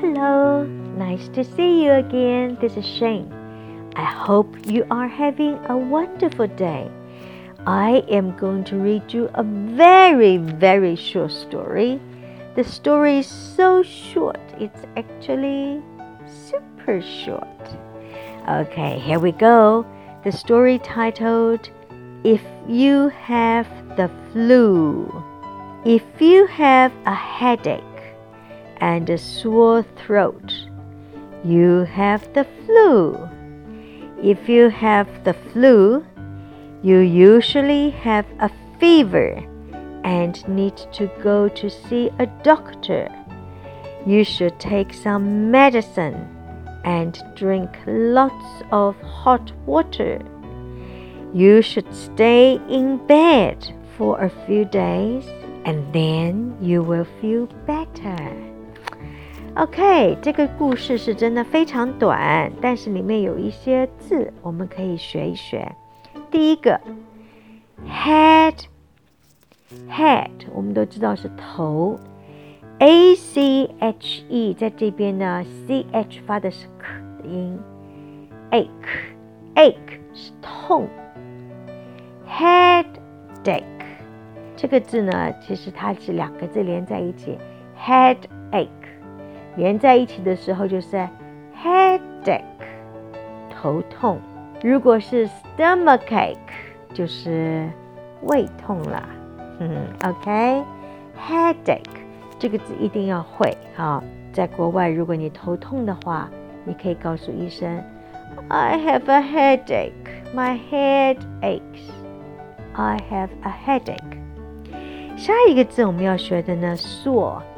Hello, nice to see you again. This is Shane. I hope you are having a wonderful day. I am going to read you a very, very short story. The story is so short, it's actually super short. Okay, here we go. The story titled If You Have the Flu. If you have a headache, and a sore throat. You have the flu. If you have the flu, you usually have a fever and need to go to see a doctor. You should take some medicine and drink lots of hot water. You should stay in bed for a few days and then you will feel better. OK，这个故事是真的非常短，但是里面有一些字我们可以学一学。第一个，head，head，我们都知道是头，a c h e，在这边呢，c h 发的是 k 的音，ache，ache 是痛，headache 这个字呢，其实它是两个字连在一起，headache。连在一起的时候就是 headache，头痛。如果是 stomachache，就是胃痛了。嗯，OK，headache 这个字一定要会啊。在国外，如果你头痛的话，你可以告诉医生，I have a headache. My head aches. I have a headache. 下一个字我们要学的呢，sore。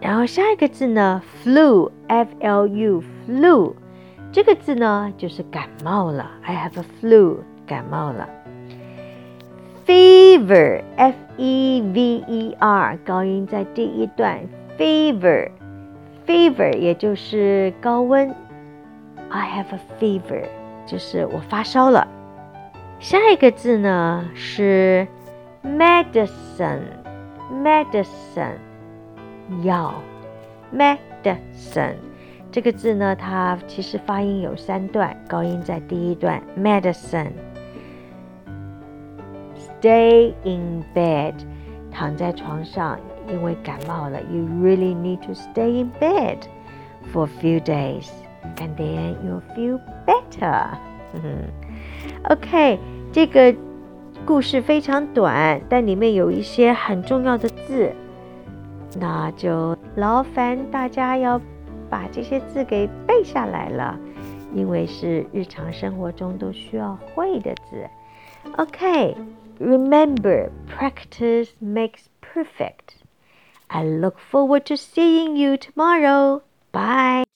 然后下一个字呢，flu，f l u flu，这个字呢就是感冒了。I have a flu，感冒了。fever，f e v e r，高音在第一段，fever，fever 也就是高温。I have a fever，就是我发烧了。下一个字呢是 medicine，medicine。药，medicine 这个字呢，它其实发音有三段，高音在第一段，medicine。Stay in bed，躺在床上，因为感冒了，you really need to stay in bed for a few days, and then you'll feel better. OK，这个故事非常短，但里面有一些很重要的字。那就劳烦大家要把这些字给背下来了，因为是日常生活中都需要会的字。OK，remember practice makes perfect. I look forward to seeing you tomorrow. Bye.